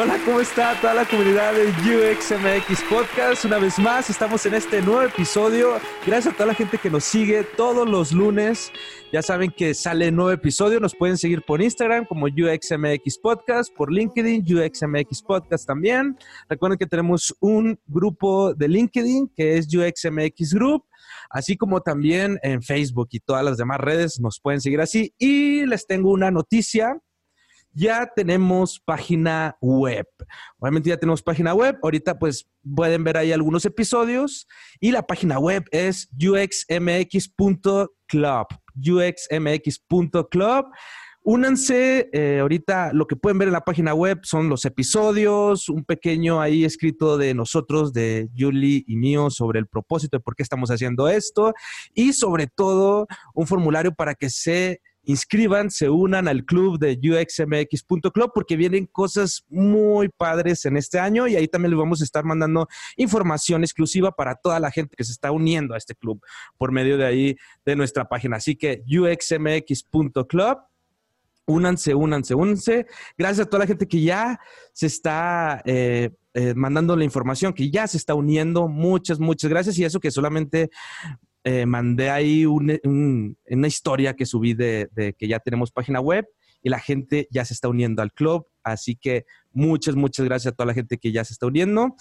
Hola, ¿cómo está toda la comunidad de UXMX Podcast? Una vez más, estamos en este nuevo episodio. Gracias a toda la gente que nos sigue todos los lunes. Ya saben que sale nuevo episodio. Nos pueden seguir por Instagram como UXMX Podcast, por LinkedIn, UXMX Podcast también. Recuerden que tenemos un grupo de LinkedIn que es UXMX Group así como también en Facebook y todas las demás redes nos pueden seguir así. Y les tengo una noticia. Ya tenemos página web. Obviamente ya tenemos página web. Ahorita pues pueden ver ahí algunos episodios. Y la página web es uxmx.club. uxmx.club. Únanse, eh, ahorita lo que pueden ver en la página web son los episodios, un pequeño ahí escrito de nosotros, de Julie y mío, sobre el propósito de por qué estamos haciendo esto y sobre todo un formulario para que se inscriban, se unan al club de uxmx.club porque vienen cosas muy padres en este año y ahí también les vamos a estar mandando información exclusiva para toda la gente que se está uniendo a este club por medio de ahí de nuestra página. Así que uxmx.club Únanse, únanse, únanse. Gracias a toda la gente que ya se está eh, eh, mandando la información, que ya se está uniendo. Muchas, muchas gracias. Y eso que solamente eh, mandé ahí un- un- una historia que subí de, de que ya tenemos página web y la gente ya se está uniendo al club. Así que muchas, muchas gracias a toda la gente que ya se está uniendo.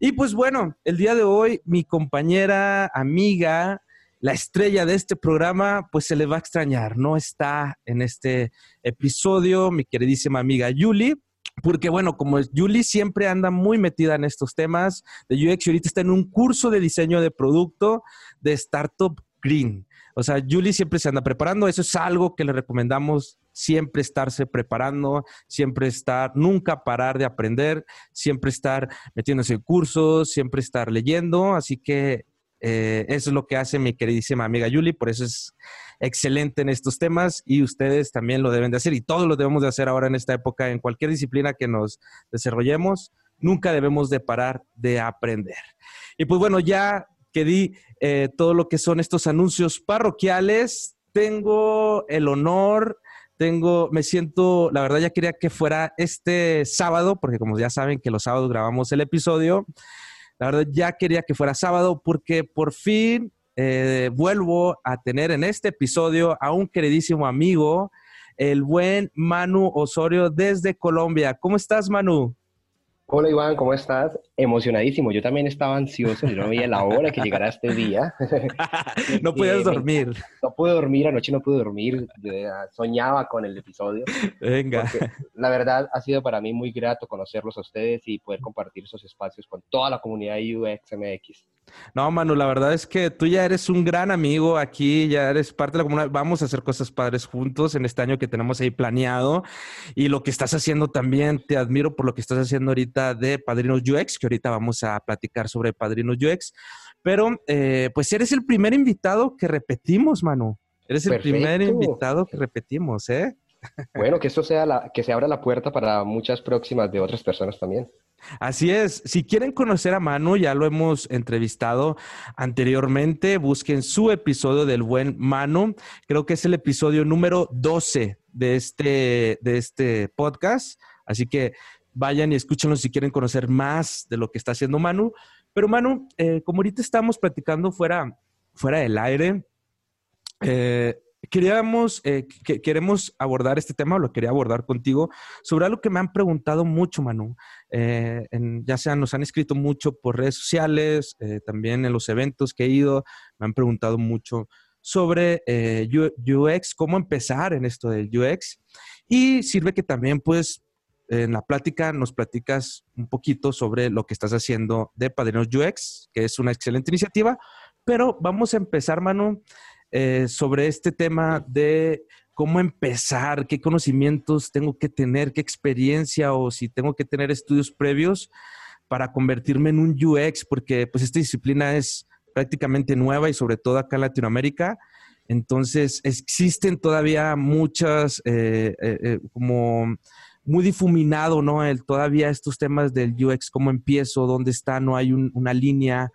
Y pues bueno, el día de hoy mi compañera, amiga, la estrella de este programa, pues se le va a extrañar. No está en este episodio mi queridísima amiga Yuli. Porque bueno, como Yuli siempre anda muy metida en estos temas de UX y ahorita está en un curso de diseño de producto de Startup Green. O sea, Yuli siempre se anda preparando. Eso es algo que le recomendamos siempre estarse preparando, siempre estar, nunca parar de aprender, siempre estar metiéndose en cursos, siempre estar leyendo. Así que eh, eso es lo que hace mi queridísima amiga Yuli, por eso es excelente en estos temas y ustedes también lo deben de hacer y todos lo debemos de hacer ahora en esta época, en cualquier disciplina que nos desarrollemos, nunca debemos de parar de aprender. Y pues bueno, ya que di eh, todo lo que son estos anuncios parroquiales, tengo el honor, tengo, me siento, la verdad ya quería que fuera este sábado, porque como ya saben que los sábados grabamos el episodio, la verdad ya quería que fuera sábado porque por fin eh, vuelvo a tener en este episodio a un queridísimo amigo, el buen Manu Osorio desde Colombia. ¿Cómo estás, Manu? Hola Iván, ¿cómo estás? Emocionadísimo. Yo también estaba ansioso, yo no veía la hora que llegara este día. no podías Eh, me- dormir. No pude dormir, anoche no pude dormir, eh, soñaba con el episodio. Venga. La verdad ha sido para mí muy grato conocerlos a ustedes y poder compartir esos espacios con toda la comunidad de UXMX. No, Manu, la verdad es que tú ya eres un gran amigo aquí, ya eres parte de la comunidad. Vamos a hacer cosas padres juntos en este año que tenemos ahí planeado. Y lo que estás haciendo también, te admiro por lo que estás haciendo ahorita de Padrinos UX, que ahorita vamos a platicar sobre Padrinos UX. Pero, eh, pues eres el primer invitado que repetimos, Manu. Eres el primer invitado que repetimos, ¿eh? Bueno, que esto sea la, que se abra la puerta para muchas próximas de otras personas también. Así es. Si quieren conocer a Manu, ya lo hemos entrevistado anteriormente. Busquen su episodio del buen Manu. Creo que es el episodio número 12 de este, de este podcast. Así que vayan y escúchenlo si quieren conocer más de lo que está haciendo Manu. Pero Manu, eh, como ahorita estamos platicando fuera, fuera del aire, eh, queríamos, eh, que- queremos abordar este tema, lo quería abordar contigo, sobre algo que me han preguntado mucho, Manu. Ya sea nos han escrito mucho por redes sociales, también en los eventos que he ido, me han preguntado mucho sobre UX, cómo empezar en esto del UX. Y sirve que también, pues, en la plática nos platicas un poquito sobre lo que estás haciendo de Padrinos UX, que es una excelente iniciativa, Pero vamos a empezar, Manu, eh, sobre este tema de cómo empezar, qué conocimientos tengo que tener, qué experiencia o si tengo que tener estudios previos para convertirme en un UX, porque pues esta disciplina es prácticamente nueva y sobre todo acá en Latinoamérica. Entonces, existen todavía muchas, eh, eh, eh, como muy difuminado, ¿no? El, todavía estos temas del UX, cómo empiezo, dónde está, no hay un- una línea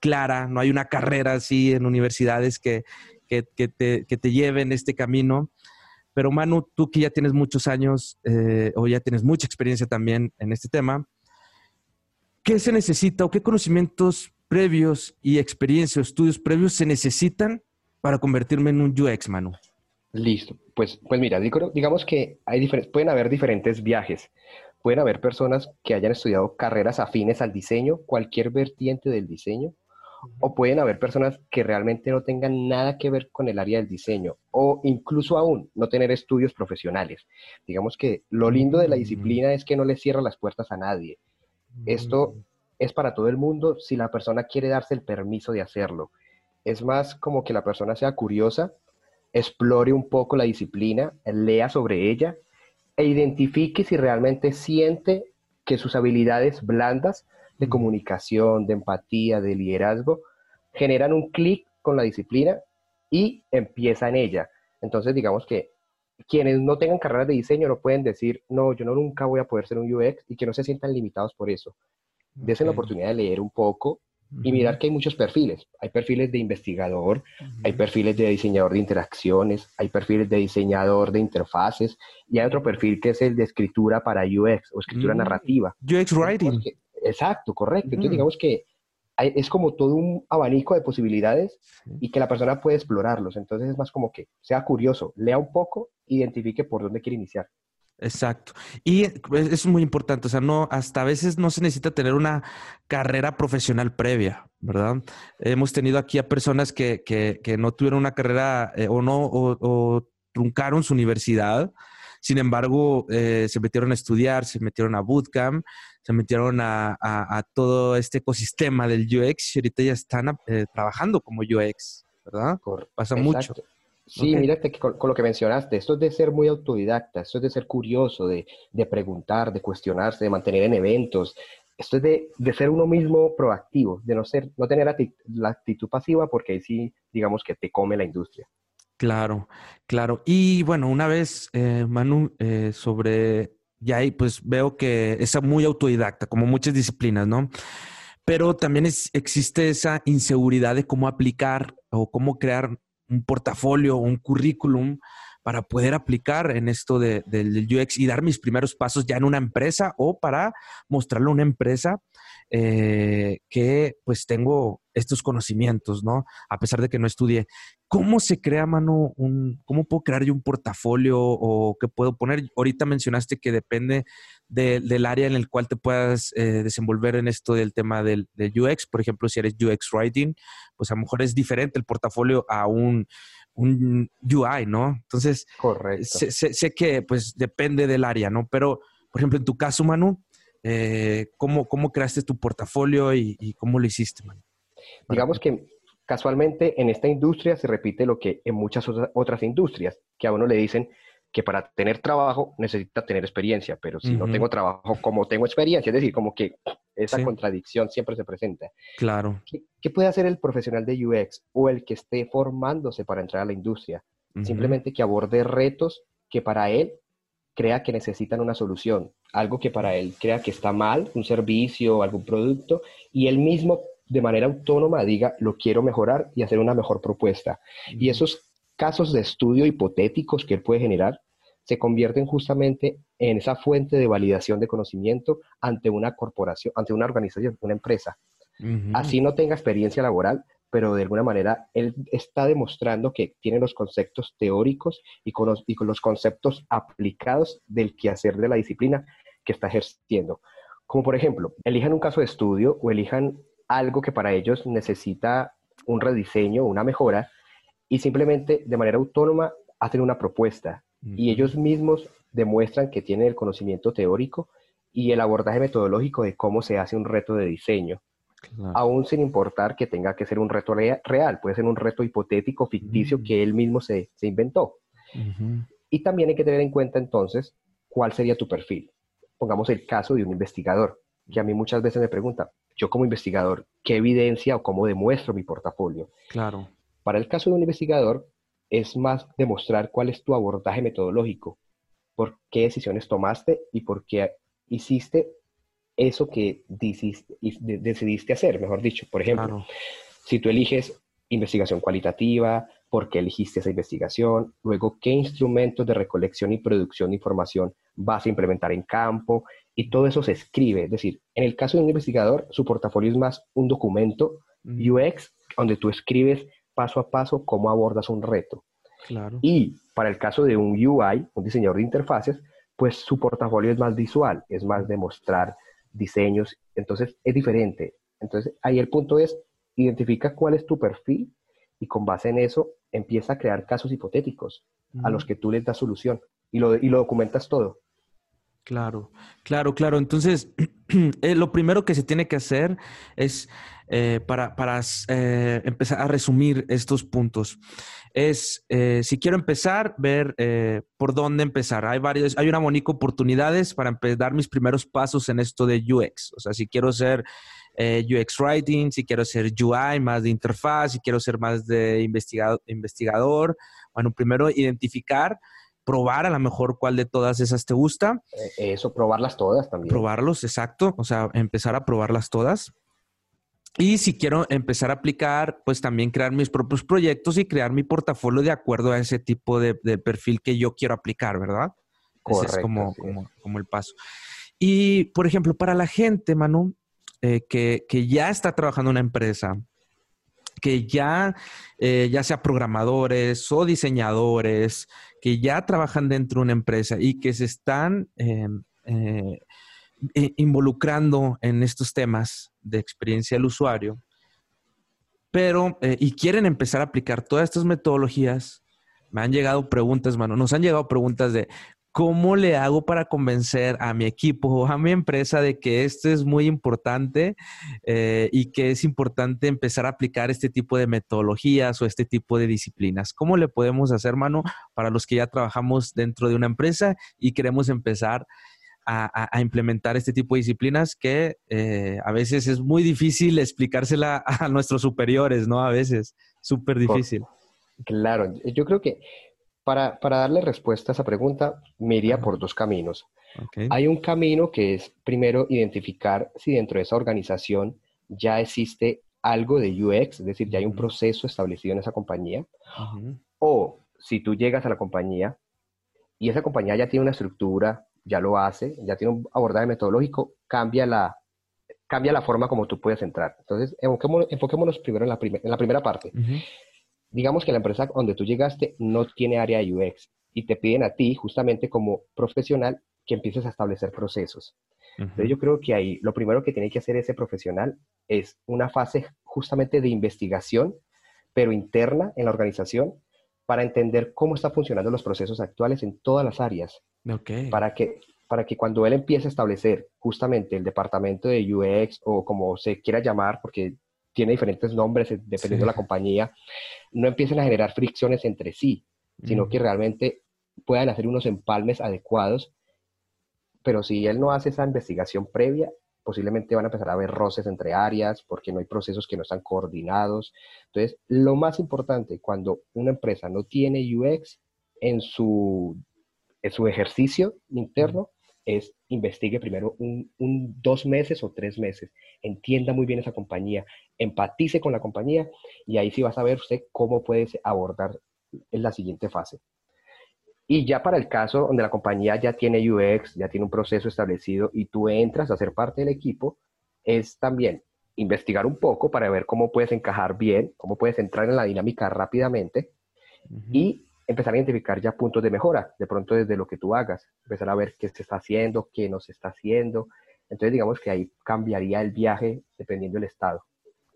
clara, no hay una carrera así en universidades que, que, que te, que te lleven este camino. Pero Manu, tú que ya tienes muchos años eh, o ya tienes mucha experiencia también en este tema, ¿qué se necesita o qué conocimientos previos y experiencia o estudios previos se necesitan para convertirme en un UX, Manu? Listo. Pues, pues mira, digo- digamos que hay pueden haber diferentes viajes. Pueden haber personas que hayan estudiado carreras afines al diseño, cualquier vertiente del diseño, o pueden haber personas que realmente no tengan nada que ver con el área del diseño, o incluso aún no tener estudios profesionales. Digamos que lo lindo de la Mm. disciplina es que no le cierra las puertas a nadie. Esto es para todo el mundo si la persona quiere darse el permiso de hacerlo. Es más como que la persona sea curiosa, explore un poco la disciplina, lea sobre ella e identifique si realmente siente que sus habilidades blandas de comunicación, de empatía, de liderazgo, generan un clic con la disciplina y empieza en ella. Entonces, digamos que quienes no tengan carreras de diseño no pueden decir, no, yo no nunca voy a poder ser un UX y que no se sientan limitados por eso. Desen la oportunidad de leer un poco y mirar que hay muchos perfiles. Hay perfiles de investigador, hay perfiles de diseñador de interacciones, hay perfiles de diseñador de interfaces y hay otro perfil que es el de escritura para UX o escritura Mm. narrativa. UX Writing. Exacto, correcto. Entonces Mm. digamos que hay- es como todo un abanico de posibilidades Sí. y que la persona puede explorarlos. Entonces es más como que sea curioso, lea un poco, identifique por dónde quiere iniciar. Exacto. Y pues, eso es muy importante. O sea, no, hasta a veces no se necesita tener una carrera profesional previa, ¿verdad? Hemos tenido aquí a personas que, que, que no tuvieron una carrera eh, o no, o, o truncaron su universidad. Sin embargo, eh, se metieron a estudiar, se metieron a bootcamp, se metieron a, a- a todo este ecosistema del UX y ahorita ya están eh, trabajando como UX, ¿verdad? Pasa mucho. Sí, Ok. mírate que con, con lo que mencionaste, esto es de ser muy autodidacta, esto es de ser curioso, de, de preguntar, de cuestionarse, de mantener en eventos. Esto es de, de ser uno mismo proactivo, de no ser, no tener la actitud pasiva, porque ahí sí, digamos que te come la industria. Claro, claro. Y bueno, una vez, eh, Manu, eh, sobre, ya ahí pues veo que es muy autodidacta, como muchas disciplinas, ¿no? Pero también es- existe esa inseguridad de cómo aplicar o cómo crear un portafolio un currículum para poder aplicar en esto de- del UX y dar mis primeros pasos ya en una empresa o para mostrarle a una empresa eh, que pues tengo estos conocimientos, ¿no? A pesar de que no estudié. ¿Cómo se crea, mano, un, cómo puedo crear yo un portafolio o qué puedo poner? Ahorita mencionaste que depende de- del área en el cual te puedas eh, desenvolver en esto del tema del, del UX. Por ejemplo, si eres UX Writing, pues a lo mejor es diferente el portafolio a un, un UI, ¿no? Entonces, Correcto. sé, sé- sé que pues depende del área, ¿no? Pero, por ejemplo, en tu caso, Manu, eh, ¿cómo, ¿cómo creaste tu portafolio y, y cómo lo hiciste? Digamos que casualmente en esta industria se repite lo que en muchas otra- otras industrias, que a uno le dicen que para tener trabajo necesita tener experiencia, pero si no tengo trabajo, ¿cómo tengo experiencia? Es decir, como que esa Sí. contradicción siempre se presenta. Claro. ¿Qué, qué puede hacer el profesional de UX o el que esté formándose para entrar a la industria? Simplemente que aborde retos que para él crea que necesitan una solución, algo que para él crea que está mal, un servicio o algún producto, y él mismo de manera autónoma diga, lo quiero mejorar y hacer una mejor propuesta. Y esos casos de estudio hipotéticos que él puede generar se convierten justamente en esa fuente de validación de conocimiento ante una corporación, ante una organización, una empresa. Así no tenga experiencia laboral, pero de alguna manera él está demostrando que tiene los conceptos teóricos y con los, y con los conceptos aplicados del quehacer de la disciplina que está ejerciendo. Como por ejemplo, elijan un caso de estudio o elijan algo que para ellos necesita un rediseño, una mejora, y simplemente de manera autónoma hacen una propuesta y ellos mismos demuestran que tienen el conocimiento teórico y el abordaje metodológico de cómo se hace un reto de diseño. Claro. aún sin importar que tenga que ser un reto rea- real, puede ser un reto hipotético, ficticio, Mm. que él mismo se, se inventó. Y también hay que tener en cuenta entonces cuál sería tu perfil. Pongamos el caso de un investigador, que a mí muchas veces me pregunta, yo como investigador, ¿qué evidencia o cómo demuestro mi portafolio? Claro. Para el caso de un investigador, es más demostrar cuál es tu abordaje metodológico, por qué decisiones tomaste y por qué hiciste eso que decidiste, hacer, mejor dicho. Por ejemplo, Claro. si tú eliges investigación cualitativa, por qué elegiste esa investigación, luego qué instrumentos de recolección y producción de información vas a implementar en campo, y todo eso se escribe. Es decir, en el caso de un investigador, su portafolio es más un documento Ujú. UX donde tú escribes paso a paso cómo abordas un reto. Claro. Y para el caso de un UI, un diseñador de interfaces, pues su portafolio es más visual, es más de mostrar diseños, entonces es diferente. Entonces ahí el punto es, identifica cuál es tu perfil y con base en eso empieza a crear casos hipotéticos a los Ujú. que tú les das solución y lo, y lo documentas todo. Claro, claro, claro. Entonces, eh, lo primero que se tiene que hacer es, eh, para, para eh, empezar a resumir estos puntos, es, eh, si quiero empezar, ver eh, por dónde empezar. Hay varios, hay una de oportunidades para dar mis primeros pasos en esto de UX. O sea, si quiero ser eh, UX Writing, si quiero ser UI, más de interfaz, si quiero ser más de investigado- investigador. Bueno, primero identificar, probar a lo mejor cuál de todas esas te gusta Eh, Eso, probarlas todas también. probarlos, exacto, o sea, empezar a probarlas todas. Y si quiero empezar a aplicar, pues también crear mis propios proyectos y crear mi portafolio de acuerdo a ese tipo de, de perfil que yo quiero aplicar, ¿verdad? Ese Correcto, es como, es. como, como el paso. Y, por ejemplo, para la gente, Manu, eh, que, ya está trabajando en una empresa, que ya, eh, ya sea programadores o diseñadores, que ya trabajan dentro de una empresa y que se están eh, eh, involucrando en estos temas de experiencia del usuario, pero y quieren empezar a aplicar todas estas metodologías, me han llegado preguntas, mano, nos han llegado preguntas de cómo le hago para convencer a mi equipo o a mi empresa de que esto es muy importante eh, y que es importante empezar a aplicar este tipo de metodologías o este tipo de disciplinas. ¿Cómo le podemos hacer, mano, para los que ya trabajamos dentro de una empresa y queremos empezar a, a- a implementar este tipo de disciplinas que eh, a veces es muy difícil explicársela a nuestros superiores, ¿no? A veces, súper difícil. Claro, yo creo que para, para darle respuesta a esa pregunta, me iría por dos caminos. Hay un camino que es primero identificar si dentro de esa organización ya existe algo de UX, es decir, ya hay un proceso establecido en esa compañía, o si tú llegas a la compañía y esa compañía ya tiene una estructura, ya lo hace, ya tiene un abordaje metodológico, cambia la, cambia la forma como tú puedes entrar. Entonces, enfoquémonos, enfoquémonos primero en la, en la primera parte. Digamos que la empresa donde tú llegaste no tiene área de UX y te piden a ti, justamente como profesional, que empieces a establecer procesos. Entonces yo creo que ahí lo primero que tiene que hacer ese profesional es una fase justamente de investigación, pero interna en la organización, para entender cómo están funcionando los procesos actuales en todas las áreas, para que, para que cuando él empiece a establecer justamente el departamento de UX o como se quiera llamar, porque tiene diferentes nombres eh, dependiendo Sí. de la compañía, no empiecen a generar fricciones entre sí, sino que realmente puedan hacer unos empalmes adecuados. Pero si él no hace esa investigación previa, posiblemente van a empezar a haber roces entre áreas porque no hay procesos que no están coordinados. Entonces, lo más importante cuando una empresa no tiene UX en su, en su ejercicio interno es investigue primero un, un dos meses o tres meses, entienda muy bien esa compañía, empatice con la compañía y ahí sí va a saber usted cómo puede abordar en la siguiente fase. Y ya para el caso donde la compañía ya tiene UX, ya tiene un proceso establecido y tú entras a ser parte del equipo, es también investigar un poco para ver cómo puedes encajar bien, cómo puedes entrar en la dinámica rápidamente y empezar a identificar ya puntos de mejora, de pronto desde lo que tú hagas, empezar a ver qué se está haciendo, qué no se está haciendo. Entonces digamos que ahí cambiaría el viaje dependiendo del estado.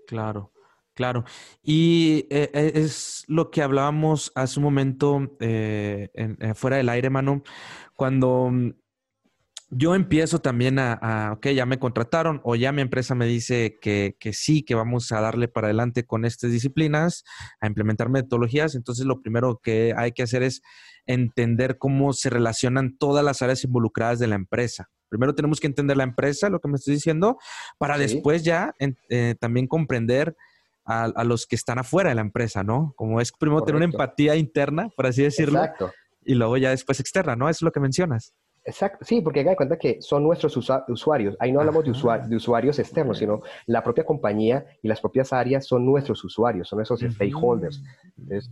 Claro, claro. Y eh, eh, es lo que hablábamos hace un momento eh, en- eh, fuera del aire, mano, cuando mm, yo empiezo también a, a, ok, ya me contrataron o ya mi empresa me dice que, que, sí, que vamos a darle para adelante con estas disciplinas, a implementar metodologías. Entonces, lo primero que hay que hacer es entender cómo se relacionan todas las áreas involucradas de la empresa. Primero tenemos que entender la empresa, lo que me estoy diciendo, para Sí. después ya eh, también comprender a, a los que están afuera de la empresa, ¿no? Como es primero tener una empatía interna, por así decirlo, Exacto. y luego ya después externa, ¿no? Eso es lo que mencionas. Exacto, sí, porque haga de cuenta que son nuestros usua- usuarios. Ahí no hablamos de, usuarios externos, sino la propia compañía y las propias áreas son nuestros usuarios, son nuestros stakeholders. Entonces,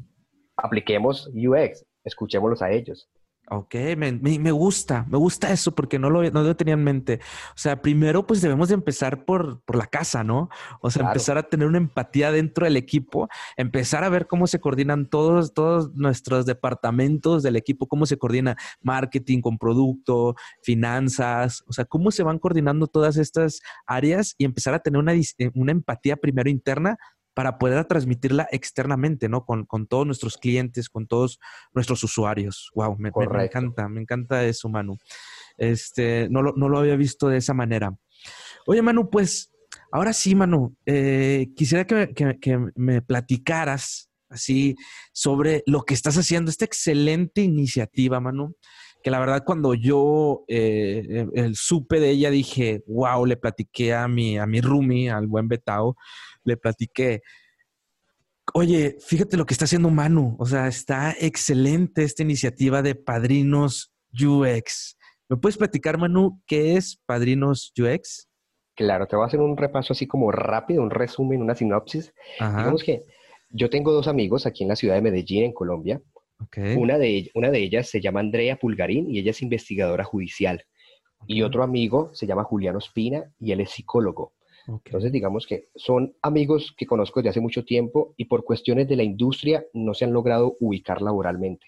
apliquemos UX, escuchémoslos a ellos. Ok, me, me- me gusta, me gusta eso porque no lo, no lo tenía en mente. O sea, primero pues debemos de empezar por, por la casa, ¿no? O sea, Claro. empezar a tener una empatía dentro del equipo, empezar a ver cómo se coordinan todos, todos nuestros departamentos del equipo, cómo se coordina marketing con producto, finanzas, o sea, cómo se van coordinando todas estas áreas y empezar a tener una, eh, una empatía primero interna para poder transmitirla externamente, ¿no? Con, con todos nuestros clientes, con todos nuestros usuarios. Wow, me, me- me Correcto. encanta, me encanta eso, Manu. Este, no lo, no lo había visto de esa manera. Oye, Manu, pues ahora sí, Manu, eh, quisiera que, me- que- que me platicaras así sobre lo que estás haciendo, esta excelente iniciativa, Manu, que la verdad cuando yo eh, eh, el supe de ella dije, wow, le platiqué a mi, a mi roomie, al buen Betao, le platiqué, oye, fíjate lo que está haciendo Manu, o sea, está excelente esta iniciativa de Padrinos UX. ¿Me puedes platicar, Manu, qué es Padrinos UX? Claro, te voy a hacer un repaso así como rápido, un resumen, una sinopsis. Ajá. Digamos que yo tengo dos amigos aquí en la ciudad de Medellín, en Colombia. Una de, una de ellas se llama Andrea Pulgarín y ella es investigadora judicial. Y otro amigo se llama Juliano Espina y él es psicólogo. Entonces, digamos que son amigos que conozco desde hace mucho tiempo y por cuestiones de la industria no se han logrado ubicar laboralmente.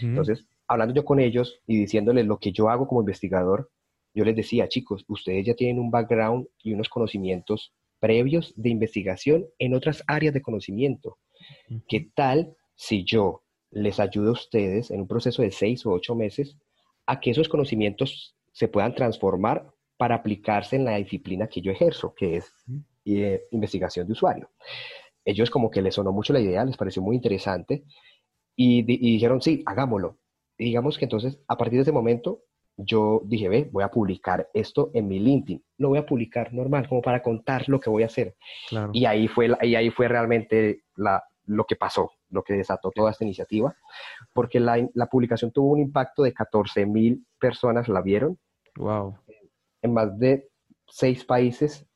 Entonces, hablando yo con ellos y diciéndoles lo que yo hago como investigador, yo les decía, chicos, ustedes ya tienen un background y unos conocimientos previos de investigación en otras áreas de conocimiento. Ujú. ¿Qué tal si yo les ayudo a ustedes en un proceso de seis o ocho meses a que esos conocimientos se puedan transformar para aplicarse en la disciplina que yo ejerzo, que es eh, investigación de usuario? Ellos como que les sonó mucho la idea, les pareció muy interesante y, di- y dijeron, sí, hagámoslo. Y digamos que entonces, a partir de ese momento, yo dije, ve, voy a publicar esto en mi LinkedIn. Lo voy a publicar normal, como para contar lo que voy a hacer. Claro. Y ahí fue, y ahí fue realmente la, lo que pasó, lo que desató toda esta iniciativa, porque la, la publicación tuvo un impacto de 14 mil personas la vieron Wow. en más de seis países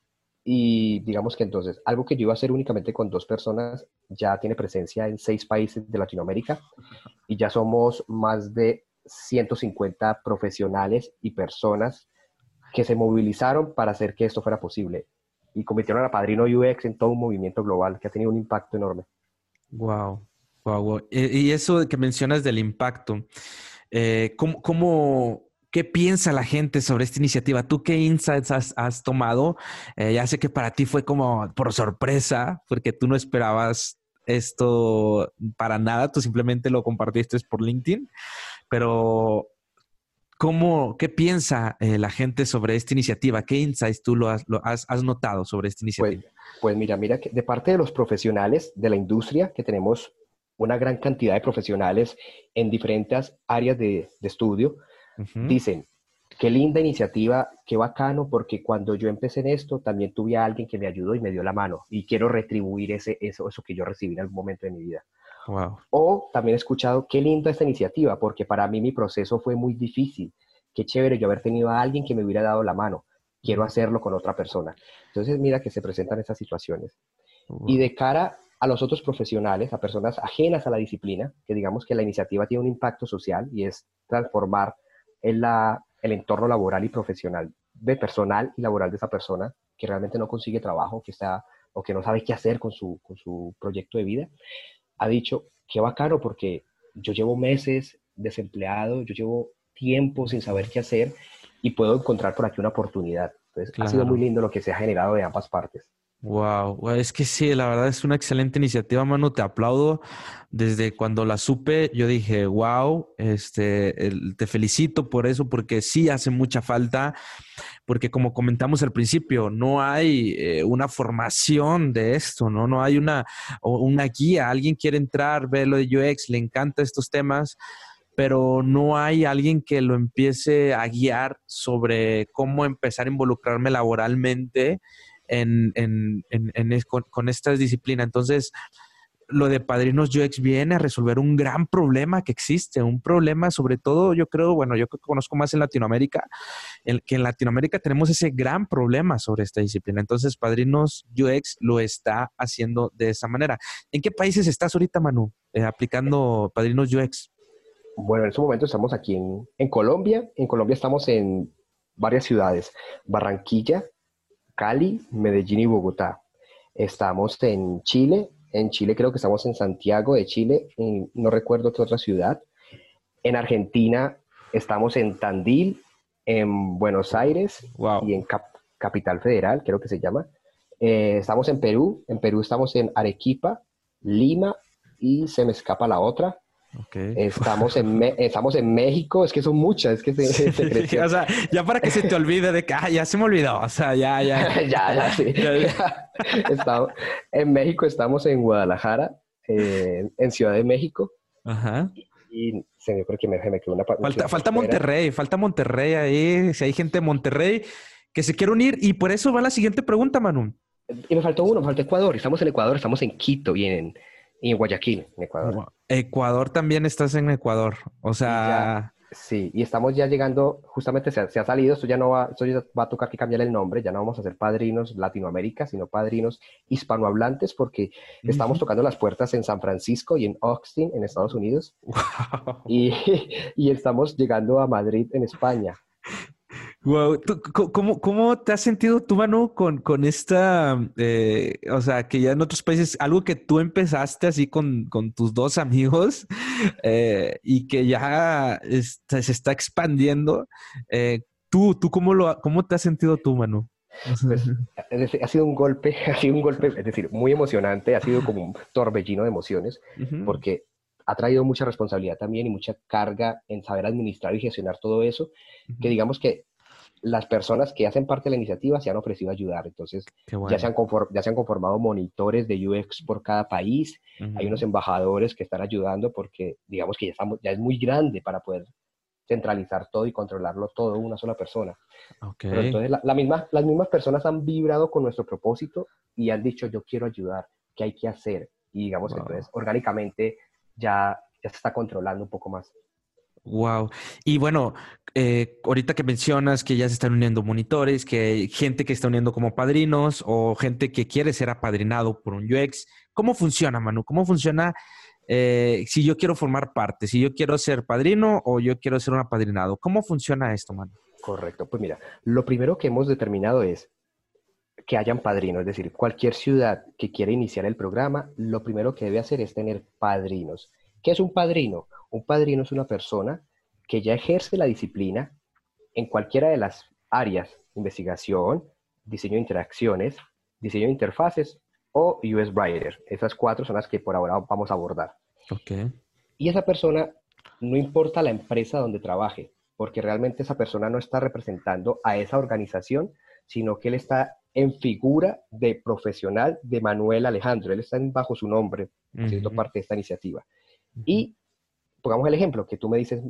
y digamos que entonces algo que yo iba a hacer únicamente con dos personas ya tiene presencia en seis países de Latinoamérica y ya somos más de 150 profesionales y personas que se movilizaron para hacer que esto fuera posible y convirtieron a Padrino UX en todo un movimiento global que ha tenido un impacto enorme. Wow, wow, wow. Y, eso que mencionas del impacto, eh, ¿cómo, cómo- qué piensa la gente sobre esta iniciativa? ¿Tú qué insights has, tomado? Eh, ya sé que para ti fue como por sorpresa, porque tú no esperabas esto para nada, tú simplemente lo compartiste por LinkedIn, pero ¿cómo, qué piensa eh, la gente sobre esta iniciativa? ¿Qué insights tú lo has notado sobre esta iniciativa? Pues mira, mira que de parte de los profesionales de la industria, que tenemos una gran cantidad de profesionales en diferentes áreas de, de estudio, dicen, qué linda iniciativa, qué bacano, porque cuando yo empecé en esto, también tuve a alguien que me ayudó y me dio la mano, y quiero retribuir ese, eso, eso que yo recibí en algún momento de mi vida. Wow. O también he escuchado, qué linda esta iniciativa, porque para mí mi proceso fue muy difícil. Qué chévere yo haber tenido a alguien que me hubiera dado la mano. Quiero hacerlo con otra persona. Entonces, mira que se presentan estas situaciones. Y de cara a los otros profesionales, a personas ajenas a la disciplina, que digamos que la iniciativa tiene un impacto social y es transformar el, la- el entorno laboral y profesional, de personal y laboral de esa persona que realmente no consigue trabajo, que está o que no sabe qué hacer con su, con su proyecto de vida, ha dicho, qué bacano porque yo llevo meses desempleado, yo llevo tiempo sin saber qué hacer y puedo encontrar por aquí una oportunidad. Entonces, ha sido Claro. muy lindo lo que se ha generado de ambas partes. Wow, es que sí, la verdad es una excelente iniciativa, Manu, te aplaudo. Desde cuando la supe, yo dije, wow, este, el- te felicito por eso, porque sí hace mucha falta, porque como comentamos al principio, no hay eh, una formación de esto, ¿no? No hay una, una guía. Alguien quiere entrar, ve lo de UX, le encanta estos temas, pero no hay alguien que lo empiece a guiar sobre cómo empezar a involucrarme laboralmente en, en- en- con, con esta disciplina. Entonces, lo de Padrinos UX viene a resolver un gran problema que existe, un problema sobre todo, yo creo, bueno, yo conozco más en Latinoamérica, que en Latinoamérica tenemos ese gran problema sobre esta disciplina. Entonces, Padrinos UX lo está haciendo de esa manera. ¿En qué países estás ahorita, Manu, eh, aplicando Padrinos UX? Bueno, en este momento estamos aquí en, en Colombia. En Colombia estamos en varias ciudades. Barranquilla, Cali, Medellín y Bogotá. Estamos en Chile. En Chile creo que estamos en Santiago de Chile. en- no recuerdo qué otra ciudad. En Argentina estamos en Tandil, en Buenos Aires Wow. y en Cap- Capital Federal, creo que se llama. Eh, estamos en Perú. En Perú estamos en Arequipa, Lima y se me escapa la otra. Estamos en, estamos en México, es que son muchas, es que se, se creció. o sea, ya para que se te olvide de que, ah, ya se me olvidó, o sea, ya, ya. ya, ya, sí. Ya, Estamos- en México estamos en Guadalajara, eh, en Ciudad de México, Ajá. y se me creo que me, me quedó una Falta, falta. Monterrey, falta Monterrey ahí. Si hay gente de Monterrey que se quiere unir, y por eso va la siguiente pregunta, Manu. Y me faltó uno, me faltó Ecuador. Estamos en Ecuador, estamos en Quito y en, y en Guayaquil, en Ecuador. Ecuador también estás en Ecuador. O sea, Sí, y estamos ya llegando, justamente se ha, se ha salido, esto ya no va, esto ya va a tocar que cambiar el nombre, ya no vamos a ser padrinos Latinoamérica, sino padrinos hispanohablantes, porque estamos tocando las puertas en San Francisco y en Austin, en Estados Unidos, wow. y, y estamos llegando a Madrid, en España. Wow. ¿Tú, co- cómo, ¿Cómo te has sentido tú, Manu, con, con esta, eh, o sea, que ya en otros países, algo que tú empezaste así con, con tus dos amigos eh, y que ya está- se está expandiendo? eh, ¿tú, tú cómo, lo, cómo te has sentido tú, Manu? Pues, ha sido un golpe, ha sido un golpe, es decir, muy emocionante, ha sido como un torbellino de emociones, Ujú. porque ha traído mucha responsabilidad también y mucha carga en saber administrar y gestionar todo eso, que digamos que las personas que hacen parte de la iniciativa se han ofrecido a ayudar. Entonces, bueno. ya, se han ya se han conformado monitores de UX por cada país. Hay unos embajadores que están ayudando porque, digamos que ya, estamos, ya es muy grande para poder centralizar todo y controlarlo todo una sola persona. Pero entonces la, la misma, las mismas personas han vibrado con nuestro propósito y han dicho, yo quiero ayudar, ¿qué hay que hacer? Y digamos, Wow. entonces, orgánicamente ya, ya se está controlando un poco más. Wow. Y bueno, eh, ahorita que mencionas que ya se están uniendo monitores, que hay gente que está uniendo como padrinos o gente que quiere ser apadrinado por un UX, ¿cómo funciona, Manu? ¿Cómo funciona eh, si yo quiero formar parte, si yo quiero ser padrino o yo quiero ser un apadrinado? ¿Cómo funciona esto, Manu? Correcto. Pues mira, lo primero que hemos determinado es que hayan padrinos, es decir, cualquier ciudad que quiera iniciar el programa, lo primero que debe hacer es tener padrinos. ¿Qué es un padrino? Un padrino es una persona que ya ejerce la disciplina en cualquiera de las áreas, investigación, diseño de interacciones, diseño de interfaces o US Writer. Esas cuatro son las que por ahora vamos a abordar. Ok. Y esa persona, no importa la empresa donde trabaje, porque realmente esa persona no está representando a esa organización, sino que él está en figura de profesional de Manuel Alejandro. Él está bajo su nombre, haciendo parte de esta iniciativa. Y pongamos el ejemplo, que tú me dices,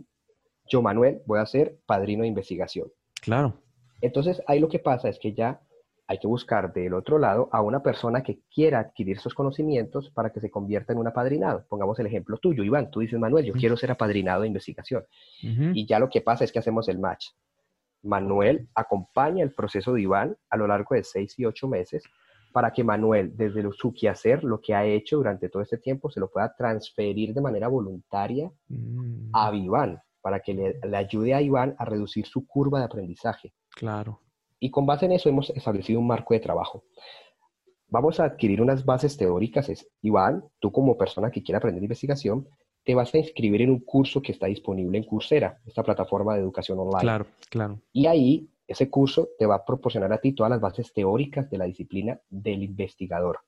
yo Manuel voy a ser padrino de investigación. Claro. Entonces, ahí lo que pasa es que ya hay que buscar del otro lado a una persona que quiera adquirir esos conocimientos para que se convierta en un apadrinado. Pongamos el ejemplo tuyo, Iván. Tú dices, Manuel, yo quiero ser apadrinado de investigación. Y ya lo que pasa es que hacemos el match. Manuel acompaña el proceso de Iván a lo largo de seis y ocho meses para que Manuel, desde lo- su quehacer, lo que ha hecho durante todo este tiempo, se lo pueda transferir de manera voluntaria Mm, a Iván, para que le, le ayude a Iván a reducir su curva de aprendizaje. Claro. Y con base en eso hemos establecido un marco de trabajo. Vamos a adquirir unas bases teóricas. Es, Iván, tú como persona que quiere aprender investigación, te vas a inscribir en un curso que está disponible en Coursera, esta plataforma de educación online. Claro, claro. Y ahí Ese curso te va a proporcionar a ti todas las bases teóricas de la disciplina del investigador.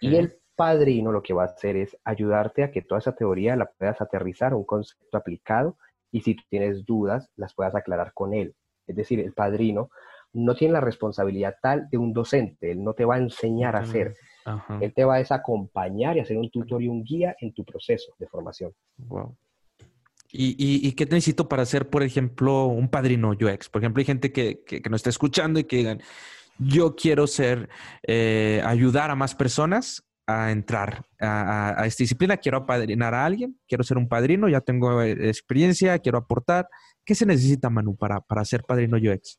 Y el padrino lo que va a hacer es ayudarte a que toda esa teoría la puedas aterrizar a un concepto aplicado y si tú tienes dudas, las puedas aclarar con él. Es decir, el padrino no tiene la responsabilidad tal de un docente, él no te va a enseñar a hacer, Ajá. él te va a desacompañar y hacer un tutor y un guía en tu proceso de formación. Wow. ¿Y, y, y qué necesito para ser, por ejemplo, un padrino UX? Por ejemplo, hay gente que, que, que nos está escuchando y que digan, yo quiero ser, eh, ayudar a más personas a entrar a, a- a esta disciplina, quiero apadrinar a alguien, quiero ser un padrino, ya tengo eh, experiencia, quiero aportar. ¿Qué se necesita, Manu, para, para ser padrino UX?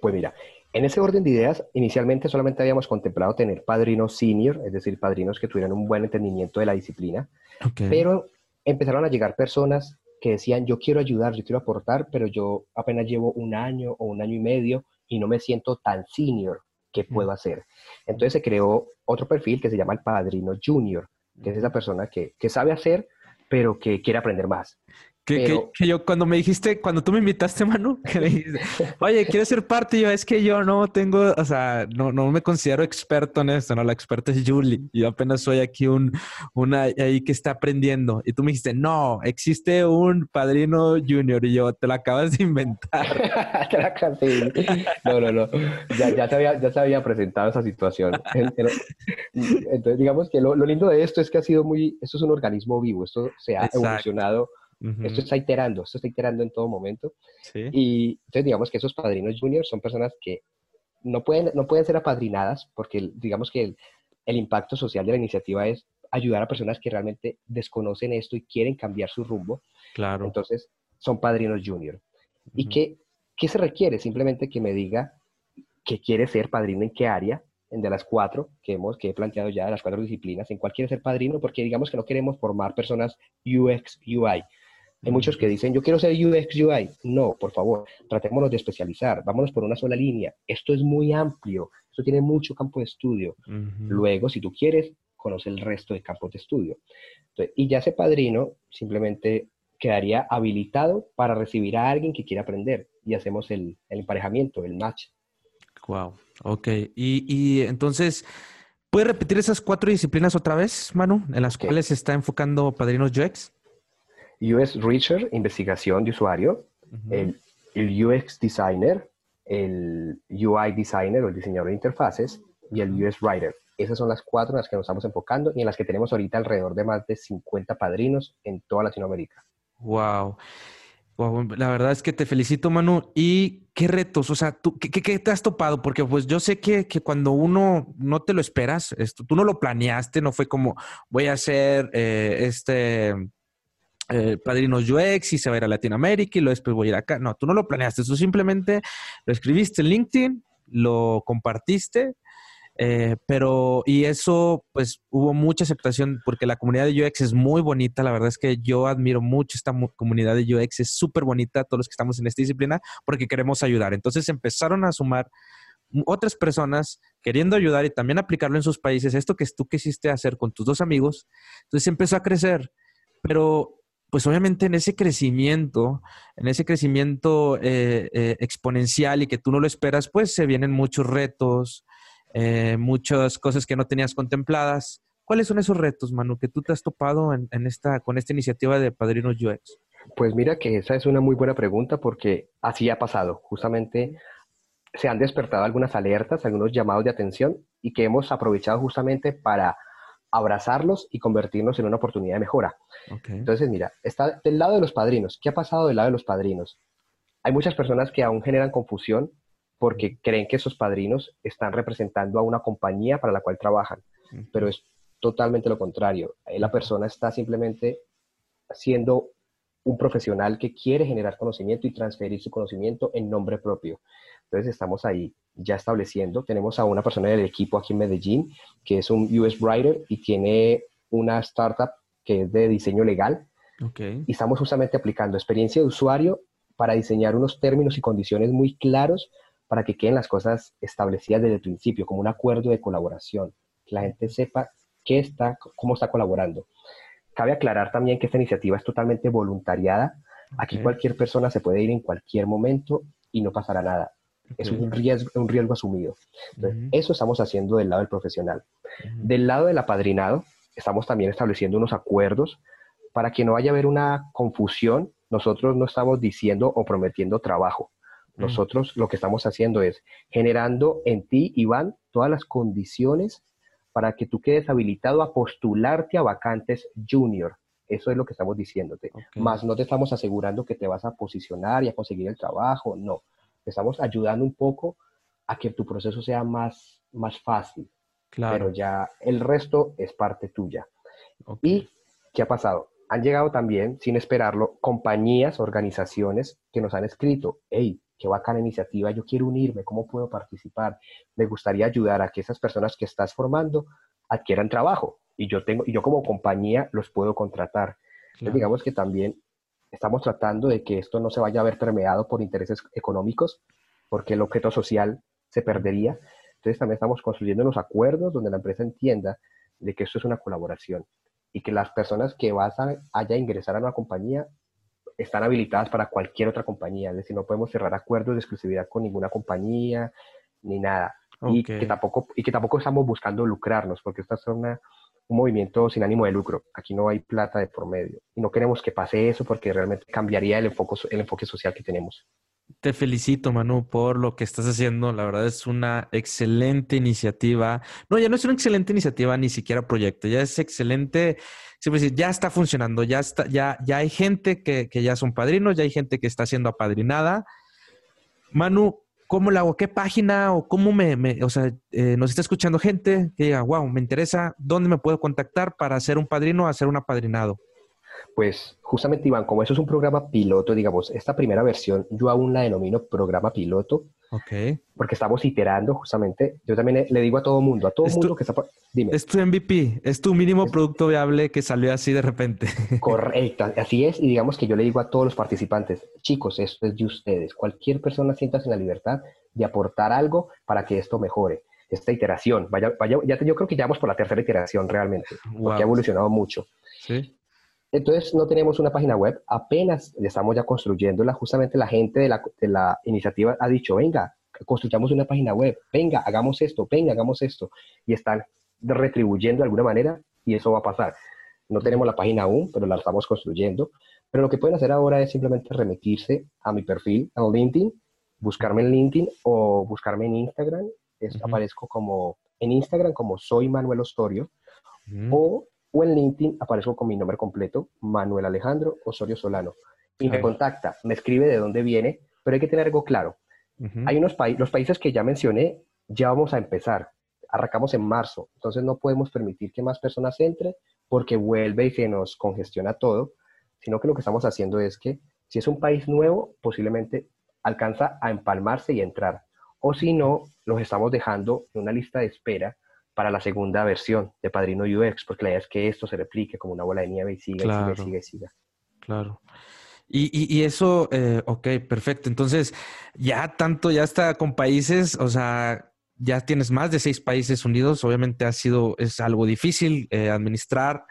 Pues mira, en ese orden de ideas, inicialmente solamente habíamos contemplado tener padrinos senior, es decir, padrinos que tuvieran un buen entendimiento de la disciplina, Ok. pero empezaron a llegar personas que decían, yo quiero ayudar, yo quiero aportar, pero yo apenas llevo un año o un año y medio y no me siento tan senior, ¿qué puedo hacer? Entonces se creó otro perfil que se llama el padrino junior, que es esa persona que, que sabe hacer, pero que quiere aprender más. Que, que- Pero- que yo cuando me dijiste, cuando tú me invitaste, Manu, que me dijiste, oye, ¿quieres ser parte? Y yo, es que yo no tengo, o sea, no, no me considero experto en esto, ¿no? La experta es Julie. Y yo apenas soy aquí un, una ahí que está aprendiendo. Y tú me dijiste, no, existe un padrino junior. Y yo, te lo acabas de inventar. Te la canté. no, no, no. Ya, ya, se había, ya se había presentado esa situación. En- en- Entonces, digamos que lo, lo lindo de esto es que ha sido muy, esto es un organismo vivo, esto se ha Exacto. evolucionado, Ujú, esto está iterando, esto está iterando en todo momento. sí. Y entonces digamos que esos padrinos juniors son personas que no pueden, no pueden ser apadrinadas porque digamos que el, el impacto social de la iniciativa es ayudar a personas que realmente desconocen esto y quieren cambiar su rumbo. Claro. Entonces son padrinos junior. ¿Y Ujú. qué, qué se requiere? Simplemente que me diga que quiere ser padrino en qué área, en de las cuatro que hemos que he planteado ya, de las cuatro disciplinas, en cuál quiere ser padrino, porque digamos que no queremos formar personas UX, UI. Hay muchos que dicen, yo quiero ser UX, UI. No, por favor, tratémonos de especializar, vámonos por una sola línea. Esto es muy amplio, esto tiene mucho campo de estudio. Luego, si tú quieres, conoce el resto de campos de estudio. Entonces, y ya ese padrino simplemente quedaría habilitado para recibir a alguien que quiera aprender y hacemos el, el emparejamiento, el match. Wow. Ok. Y, y entonces, ¿puedes repetir esas cuatro disciplinas otra vez, Manu? En las cuales se está enfocando Padrinos UX. UX Research, investigación de usuario, el, el UX Designer, el UI Designer o el diseñador de interfaces y el UX Writer. Esas son las cuatro en las que nos estamos enfocando y en las que tenemos ahorita alrededor de más de 50 padrinos en toda Latinoamérica. Wow. Wow, La verdad es que te felicito, Manu. ¿Y qué retos? O sea, ¿tú, qué te has topado? Porque pues yo sé que, que cuando uno no te lo esperas, esto, tú no lo planeaste, no fue como voy a hacer eh, este eh, Padrinos UX y se va a ir a Latinoamérica y luego después voy a ir acá. No, tú no lo planeaste, tú simplemente lo escribiste en LinkedIn, lo compartiste eh, pero, y eso, pues hubo mucha aceptación porque la comunidad de UX es muy bonita. La verdad es que yo admiro mucho esta mu- comunidad de UX, es súper bonita, todos los que estamos en esta disciplina, porque queremos ayudar. Entonces empezaron a sumar otras personas queriendo ayudar y también aplicarlo en sus países. Esto que tú quisiste hacer con tus dos amigos, entonces empezó a crecer. Pero, pues obviamente en ese crecimiento, en ese crecimiento eh, eh, exponencial y que tú no lo esperas, pues se vienen muchos retos eh, muchas cosas que no tenías contempladas. ¿Cuáles son esos retos, Manu, que tú te has topado en, en esta, con esta iniciativa de Padrinos UX? Pues mira que esa es una muy buena pregunta porque así ha pasado. Justamente se han despertado algunas alertas, algunos llamados de atención y que hemos aprovechado justamente para abrazarlos y convertirnos en una oportunidad de mejora. Okay. Entonces, mira, está del lado de los padrinos. ¿Qué ha pasado del lado de los padrinos? Hay muchas personas que aún generan confusión porque creen que esos padrinos están representando a una compañía para la cual trabajan, pero es totalmente lo contrario. Ahí La persona está simplemente siendo un profesional que quiere generar conocimiento y transferir su conocimiento en nombre propio. Entonces estamos ahí ya estableciendo. Tenemos a una persona del equipo aquí en Medellín que es un US Writer y tiene una startup que es de diseño legal Okay. y estamos justamente aplicando experiencia de usuario para diseñar unos términos y condiciones muy claros para que queden las cosas establecidas desde el principio, como un acuerdo de colaboración, que la gente sepa qué está, cómo está colaborando. Cabe aclarar también que esta iniciativa es totalmente voluntariada. Aquí cualquier persona se puede ir en cualquier momento y no pasará nada. Es un riesgo, un riesgo asumido. Entonces. Eso estamos haciendo del lado del profesional. Del lado del apadrinado, estamos también estableciendo unos acuerdos para que no vaya a haber una confusión. Nosotros no estamos diciendo o prometiendo trabajo. Nosotros lo que estamos haciendo es generando en ti, Iván, todas las condiciones para que tú quedes habilitado a postularte a vacantes junior. Eso es lo que estamos diciéndote. Más no te estamos asegurando que te vas a posicionar y a conseguir el trabajo, no. Estamos ayudando un poco a que tu proceso sea más, más fácil, Claro. pero ya el resto es parte tuya. ¿Y qué ha pasado? Han llegado también, sin esperarlo, compañías, organizaciones que nos han escrito, hey, qué bacana iniciativa, yo quiero unirme, ¿cómo puedo participar? Me gustaría ayudar a que esas personas que estás formando adquieran trabajo y yo, tengo, y yo como compañía los puedo contratar. Entonces, Claro. digamos que también estamos tratando de que esto no se vaya a ver permeado por intereses económicos, porque el objeto social se perdería. Entonces también estamos construyendo unos acuerdos donde la empresa entienda de que esto es una colaboración y que las personas que vas a, haya ingresar a una compañía están habilitadas para cualquier otra compañía. Es decir, no podemos cerrar acuerdos de exclusividad con ninguna compañía ni nada. Y, que tampoco, y que tampoco estamos buscando lucrarnos, porque esta es una, un movimiento sin ánimo de lucro. Aquí no hay plata de por medio. Y no queremos que pase eso porque realmente cambiaría el enfoque, el enfoque social que tenemos. Te felicito, Manu, por lo que estás haciendo. La verdad es una excelente iniciativa. No, ya no es una excelente iniciativa, ni siquiera proyecto. Ya es excelente. Siempre ya está funcionando. Ya está, ya, ya hay gente que, que ya son padrinos, ya hay gente que está siendo apadrinada. Manu, ¿cómo la hago? ¿Qué página o cómo me, o sea, eh, nos está escuchando gente que diga, wow, me interesa, ¿dónde me puedo contactar para ser un padrino o hacer un apadrinado? Pues justamente, Iván, como eso es un programa piloto, digamos, esta primera versión yo aún la denomino programa piloto Ok. porque estamos iterando justamente. Yo también le- le digo a todo mundo, a todo mundo que está... Dime. Es tu MVP, es tu mínimo producto viable que salió así de repente. Correcto, así es. Y digamos que yo le digo a todos los participantes, chicos, esto es de ustedes. Cualquier persona siéntase en la libertad de aportar algo para que esto mejore. Esta iteración, vaya, vaya, ya te- yo creo que ya vamos por la tercera iteración realmente, porque ha evolucionado mucho. Sí. Entonces no tenemos una página web, apenas estamos ya construyéndola. Justamente la gente de la, de la iniciativa ha dicho, venga, construyamos una página web, venga, hagamos esto, venga, hagamos esto. Y están retribuyendo de alguna manera y eso va a pasar. No tenemos la página aún, pero la estamos construyendo. Pero lo que pueden hacer ahora es simplemente remitirse a mi perfil en LinkedIn, buscarme en LinkedIn o buscarme en Instagram. Es-. Aparezco como en Instagram como soy Manuel Osorio Ujú. o, o en LinkedIn aparezco con mi nombre completo, Manuel Alejandro Osorio Solano. Y me contacta, me escribe de dónde viene, pero hay que tener algo claro. Hay unos países, los países que ya mencioné, ya vamos a empezar. Arrancamos en marzo, entonces no podemos permitir que más personas entren porque vuelve y se nos congestiona todo, sino que lo que estamos haciendo es que si es un país nuevo, posiblemente alcanza a empalmarse y entrar. O si no, los estamos dejando en una lista de espera para la segunda versión de Padrino UX, porque la idea es que esto se replique como una bola de nieve y siga y siga y siga y siga. Claro. Y, y, y eso, eh, ok, perfecto. Entonces, ya tanto, ya está con países, o sea, ya tienes más de seis países unidos. Obviamente ha sido, es algo difícil eh, administrar,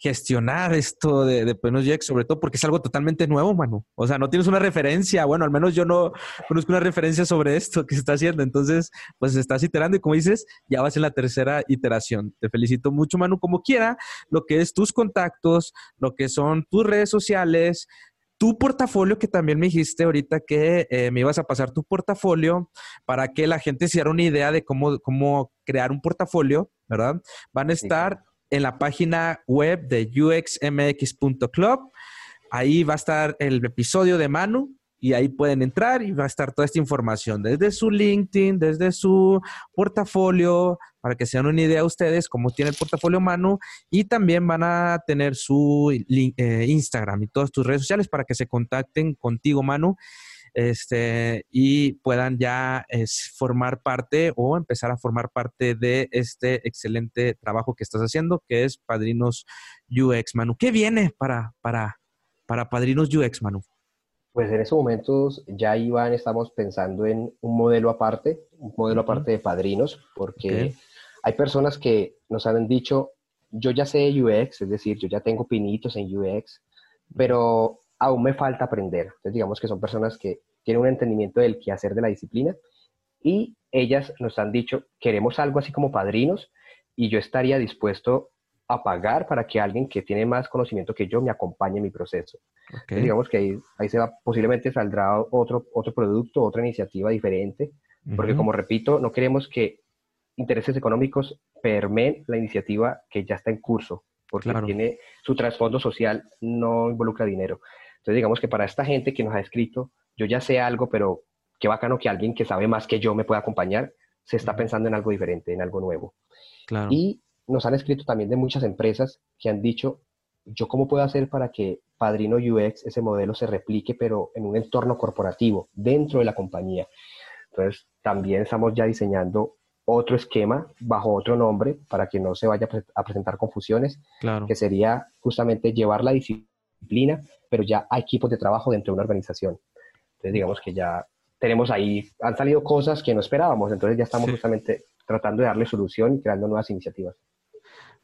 gestionar esto de, de Penos UX, sobre todo porque es algo totalmente nuevo, Manu. O sea, no tienes una referencia. Bueno, al menos yo no conozco una referencia sobre esto que se está haciendo. Entonces, pues estás iterando y como dices, ya vas en la tercera iteración. Te felicito mucho, Manu. Como quiera, lo que es tus contactos, lo que son tus redes sociales, tu portafolio, que también me dijiste ahorita que eh, me ibas a pasar tu portafolio para que la gente se diera una idea de cómo, cómo crear un portafolio, ¿verdad? Van a estar en la página web de uxmx.club. Ahí va a estar el episodio de Manu y ahí pueden entrar y va a estar toda esta información desde su LinkedIn, desde su portafolio, para que se den una idea ustedes cómo tiene el portafolio Manu y también van a tener su eh, Instagram y todas tus redes sociales para que se contacten contigo, Manu, este, y puedan ya es, formar parte o empezar a formar parte de este excelente trabajo que estás haciendo, que es Padrinos UX, Manu. ¿Qué viene para, para, para Padrinos UX, Manu? Pues en esos momentos ya Iván estamos pensando en un modelo aparte, un modelo Ujú. aparte de padrinos, porque Ok. hay personas que nos han dicho, yo ya sé UX, es decir, yo ya tengo pinitos en UX, pero aún me falta aprender. Entonces digamos que son personas que tienen un entendimiento del quehacer de la disciplina y ellas nos han dicho, queremos algo así como padrinos y yo estaría dispuesto a pagar para que alguien que tiene más conocimiento que yo me acompañe en mi proceso. Entonces, digamos que ahí, ahí se va, posiblemente saldrá otro, otro producto, otra iniciativa diferente, porque como repito, no queremos que intereses económicos permeen la iniciativa que ya está en curso, porque Claro. tiene su trasfondo social, no involucra dinero. Entonces, digamos que para esta gente que nos ha escrito, yo ya sé algo, pero qué bacano que alguien que sabe más que yo me pueda acompañar, se está pensando en algo diferente, en algo nuevo. Claro. Y nos han escrito también de muchas empresas que han dicho, yo cómo puedo hacer para que Padrino UX, ese modelo, se replique, pero en un entorno corporativo, dentro de la compañía. Entonces, también estamos ya diseñando otro esquema bajo otro nombre para que no se vaya a presentar confusiones, Claro. que sería justamente llevar la disciplina, pero ya a equipos de trabajo dentro de una organización. Entonces, digamos que ya tenemos ahí, han salido cosas que no esperábamos, entonces ya estamos Sí. justamente tratando de darle solución y creando nuevas iniciativas.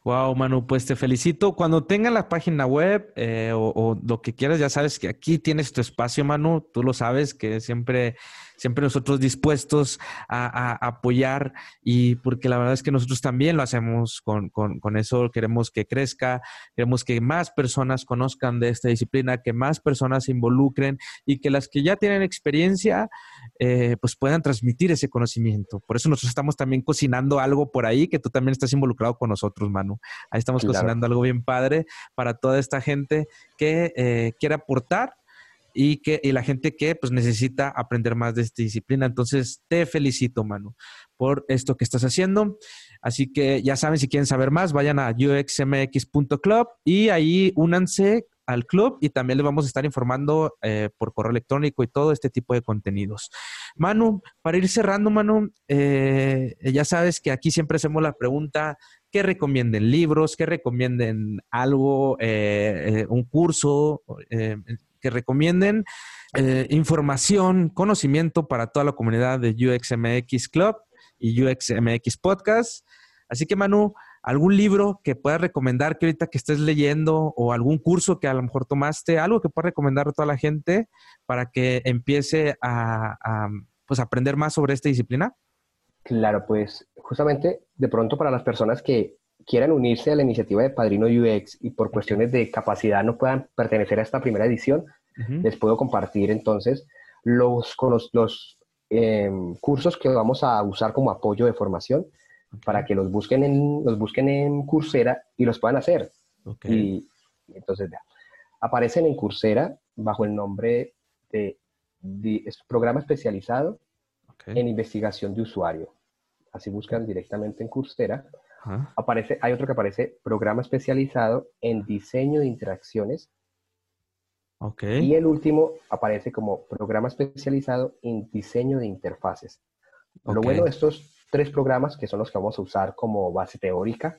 Wow, Manu, pues te felicito. Cuando tengan la página web eh, o, o lo que quieras, ya sabes que aquí tienes tu espacio, Manu. Tú lo sabes que siempre, siempre nosotros dispuestos a, a apoyar y porque la verdad es que nosotros también lo hacemos con, con, con eso. Queremos que crezca, queremos que más personas conozcan de esta disciplina, que más personas se involucren y que las que ya tienen experiencia, eh, pues puedan transmitir ese conocimiento. Por eso nosotros estamos también cocinando algo por ahí que tú también estás involucrado con nosotros, Manu. Ahí estamos Claro. cocinando algo bien padre para toda esta gente que eh, quiere aportar y que y la gente que pues necesita aprender más de esta disciplina. Entonces, te felicito, Manu, por esto que estás haciendo. Así que ya saben, si quieren saber más, vayan a uxmx.club y ahí únanse al club y también les vamos a estar informando eh, por correo electrónico y todo este tipo de contenidos. Manu, para ir cerrando, Manu, eh, ya sabes que aquí siempre hacemos la pregunta, ¿qué recomienden? ¿Libros? ¿Qué recomienden algo? eh, ¿Un curso? Que recomienden eh, información, conocimiento para toda la comunidad de UXMX Club y UXMX Podcast. Así que, Manu, algún libro que puedas recomendar que ahorita que estés leyendo o algún curso que a lo mejor tomaste, algo que puedas recomendar a toda la gente para que empiece a, a, pues, aprender más sobre esta disciplina? Claro, pues justamente de pronto para las personas que quieran unirse a la iniciativa de Padrino UX y por cuestiones de capacidad no puedan pertenecer a esta primera edición, Les puedo compartir entonces los, con los, los, eh, cursos que vamos a usar como apoyo de formación para que los busquen en, los busquen en Coursera y los puedan hacer. Y entonces, vea, aparecen en Coursera bajo el nombre de, de- es programa especializado en investigación de usuario. Así buscan directamente en Coursera. Aparece, hay otro que aparece programa especializado en diseño de interacciones Ok. y el último aparece como programa especializado en diseño de interfaces. Lo bueno de estos tres programas, que son los que vamos a usar como base teórica,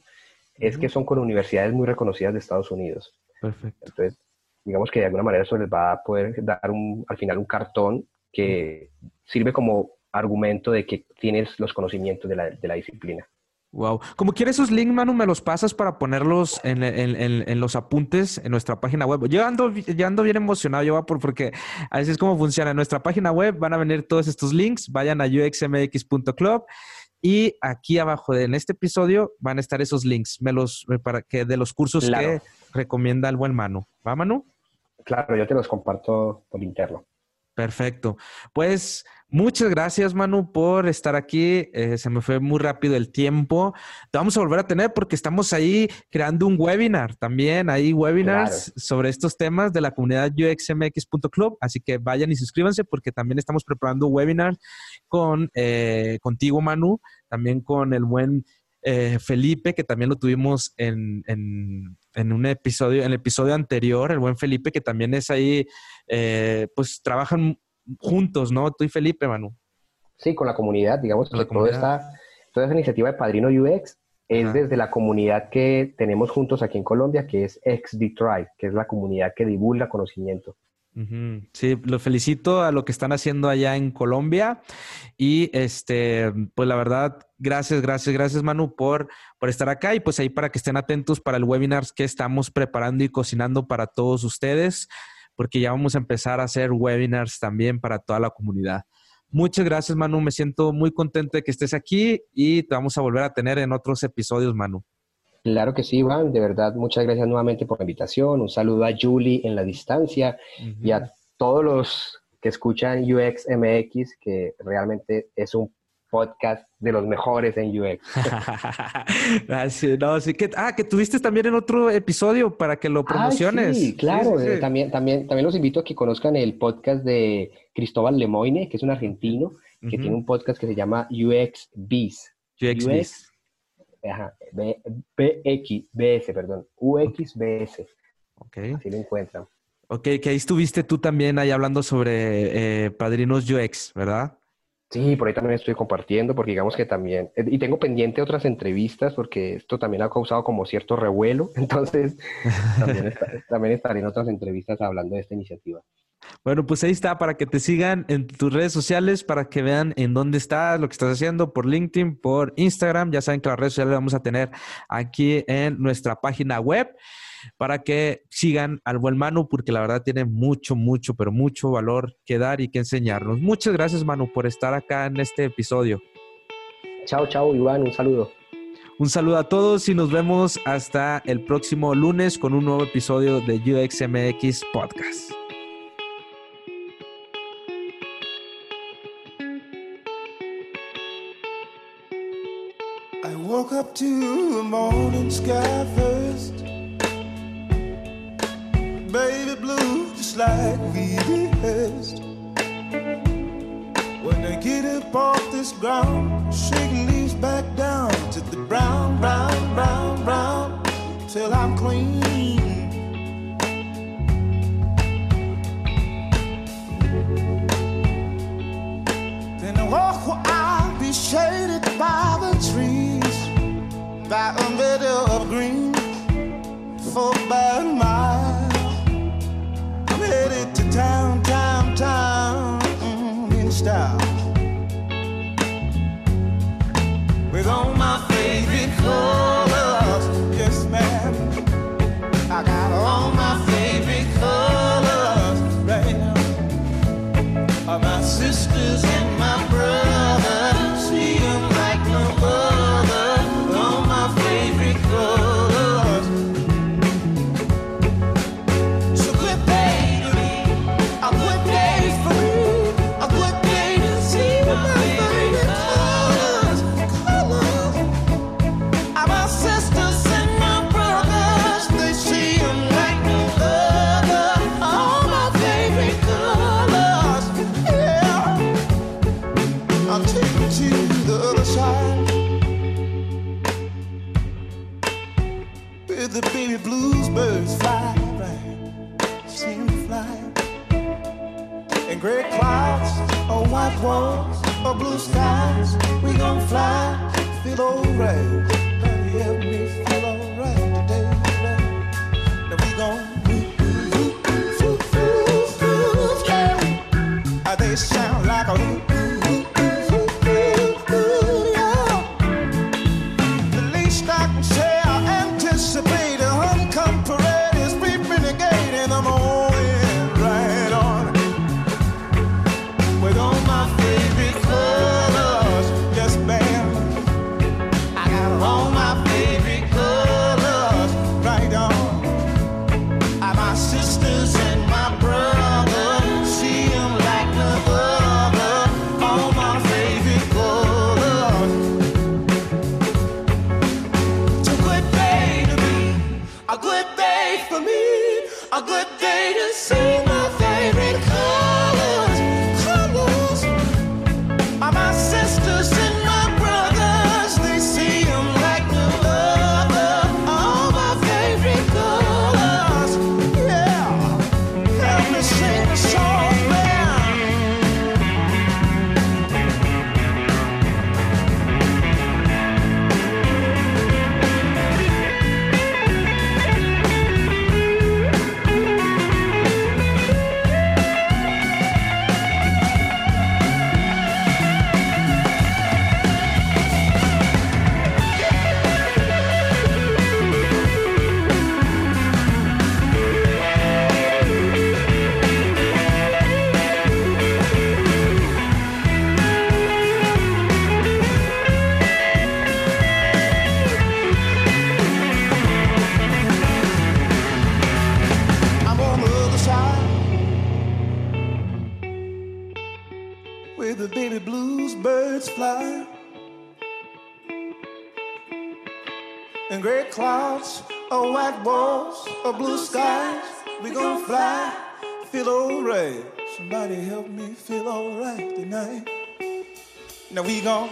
es que son con universidades muy reconocidas de Estados Unidos. Perfecto. Entonces, digamos que de alguna manera eso les va a poder dar un, al final un cartón que sirve como argumento de que tienes los conocimientos de la, de la disciplina. Wow. Como quieres esos links, Manu, me los pasas para ponerlos en, en- en- en los apuntes en nuestra página web. Yo ando, yo ando bien emocionado, yo por, porque así es como funciona. En nuestra página web van a venir todos estos links. Vayan a uxmx.club y aquí abajo en este episodio van a estar esos links me los, para que de los cursos Claro. que recomienda el buen Manu. ¿Va, Manu? Claro, yo te los comparto por interno. Perfecto. Pues muchas gracias, Manu, por estar aquí. Eh, se me fue muy rápido el tiempo. Te vamos a volver a tener porque estamos ahí creando un webinar también. Hay webinars sobre estos temas de la comunidad uxmx.club. Así que vayan y suscríbanse porque también estamos preparando un webinar con, eh, contigo, Manu, también con el buen eh, Felipe, que también lo tuvimos en, en- en un episodio, en el episodio anterior, el buen Felipe, que también es ahí, eh, pues trabajan juntos, ¿no? Tú y Felipe, Manu. Sí, con la comunidad, digamos la que toda esta, toda esa iniciativa de Padrino UX es Ajá. desde la comunidad que tenemos juntos aquí en Colombia, que es XD Tribe, que es la comunidad que divulga conocimiento. Sí, los felicito a lo que están haciendo allá en Colombia. Y este, pues la verdad, gracias, gracias, gracias, Manu, por, por estar acá. Y pues ahí para que estén atentos para el webinar que estamos preparando y cocinando para todos ustedes, porque ya vamos a empezar a hacer webinars también para toda la comunidad. Muchas gracias, Manu. Me siento muy contento de que estés aquí y te vamos a volver a tener en otros episodios, Manu. Claro que sí, Iván. De verdad, muchas gracias nuevamente por la invitación. Un saludo a Julie en la distancia y a todos los que escuchan UX MX, que realmente es un podcast de los mejores en UX. Ah, no, sí que, ah, que tuviste también en otro episodio para que lo Ay, promociones. sí, claro. Sí, sí, eh, sí. También, también, también los invito a que conozcan el podcast de Cristóbal Lemoine, que es un argentino, que tiene un podcast que se llama UX Biz. UX UX. Ajá, B- BX, BS, perdón, UXBS, Ok. así lo encuentran. Ok, que ahí estuviste tú también ahí hablando sobre eh, padrinos UX, ¿verdad? Sí, por ahí también estoy compartiendo, porque digamos que también, eh, y tengo pendiente otras entrevistas, porque esto también ha causado como cierto revuelo, entonces también, está- también estaré en otras entrevistas hablando de esta iniciativa. Bueno, pues ahí está para que te sigan en tus redes sociales, para que vean en dónde estás, lo que estás haciendo por LinkedIn, por Instagram. Ya saben que las redes sociales las vamos a tener aquí en nuestra página web para que sigan al buen Manu, porque la verdad tiene mucho, mucho, pero mucho valor que dar y que enseñarnos. Muchas gracias, Manu, por estar acá en este episodio. Chao, chao, Iván, un saludo. Un saludo a todos y nos vemos hasta el próximo lunes con un nuevo episodio de UXMX Podcast. Woke up to the morning sky first. Baby blue, just like we rehearsed. When I get up off this ground, shaking leaves back down to the brown, brown, brown, brown, till I'm clean. slow rain. blue skies, we gon' fly, feel alright. Somebody help me feel alright tonight. Now we gon'